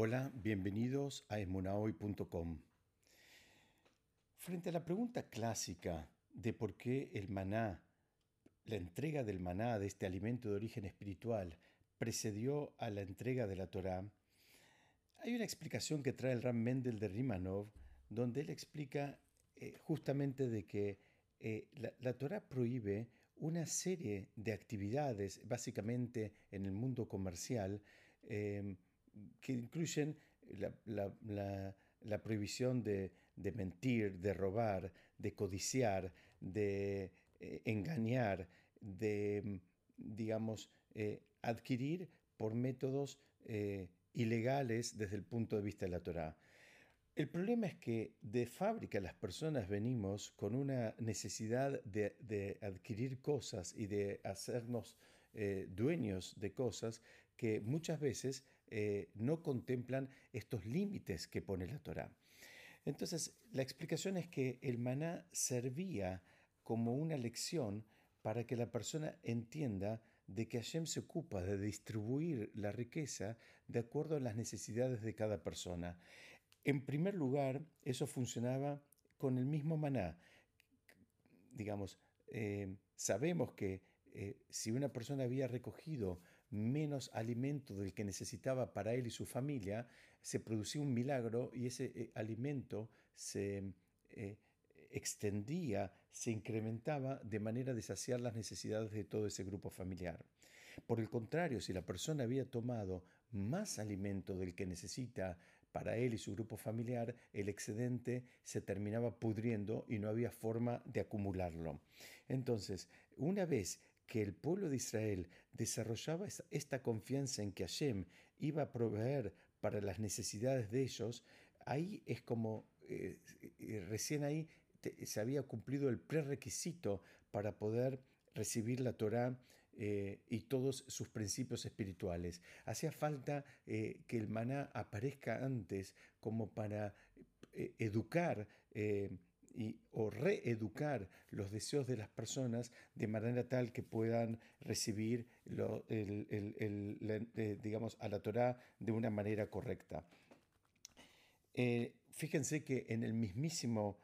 Hola, bienvenidos a esmunahoy.com. Frente a la pregunta clásica de por qué el maná, la entrega del maná, de este alimento de origen espiritual, precedió a la entrega de la Torá, hay una explicación que trae el Ram Mendel de Rimanov, donde él explica eh, justamente de que eh, la, la Torá prohíbe una serie de actividades, básicamente en el mundo comercial, eh, que incluyen la, prohibición de, mentir, de robar, de codiciar, de eh, engañar, de, digamos, eh, adquirir por métodos eh, ilegales desde el punto de vista de la Torá. El problema es que de fábrica las personas venimos con una necesidad de, adquirir cosas y de hacernos dueños de cosas que muchas veces eh, no contemplan estos límites que pone la Torá. Entonces, la explicación es que el maná servía como una lección para que la persona entienda de que Hashem se ocupa de distribuir la riqueza de acuerdo a las necesidades de cada persona. En primer lugar, eso funcionaba con el mismo maná. Digamos, eh, sabemos que eh, si una persona había recogido menos alimento del que necesitaba para él y su familia, se producía un milagro y ese eh, alimento se extendía, se incrementaba de manera de saciar las necesidades de todo ese grupo familiar. Por el contrario, si la persona había tomado más alimento del que necesita para él y su grupo familiar, el excedente se terminaba pudriendo y no había forma de acumularlo. Entonces, una vez que el pueblo de Israel desarrollaba esta confianza en que Hashem iba a proveer para las necesidades de ellos, ahí es como, eh, eh, recién ahí se había cumplido el prerequisito para poder recibir la Torá eh, y todos sus principios espirituales. Hacía falta que el maná aparezca antes como para educar o reeducar los deseos de las personas de manera tal que puedan recibir digamos, a la Torá de una manera correcta. fíjense que en el mismísimo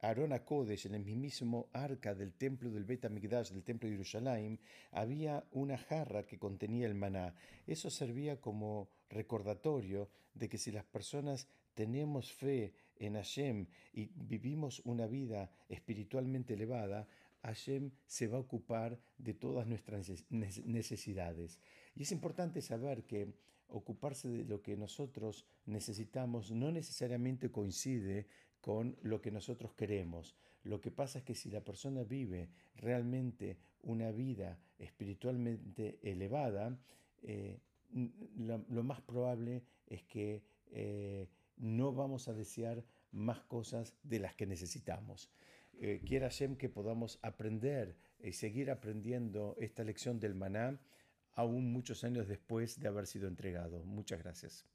Arona Kodesh, en el mismísimo arca del templo del Bet del templo de Jerusalén, había una jarra que contenía el maná. Eso servía como recordatorio de que si las personas tenemos fe en Hashem y vivimos una vida espiritualmente elevada, Hashem se va a ocupar de todas nuestras necesidades. Y es importante saber que ocuparse de lo que nosotros necesitamos no necesariamente coincide con lo que nosotros queremos. Lo que pasa es que si la persona vive realmente una vida espiritualmente elevada, eh, lo, más probable es que eh, no vamos a desear más cosas de las que necesitamos. Eh, quiera que podamos aprender y seguir aprendiendo esta lección del maná aún muchos años después de haber sido entregado. Muchas gracias.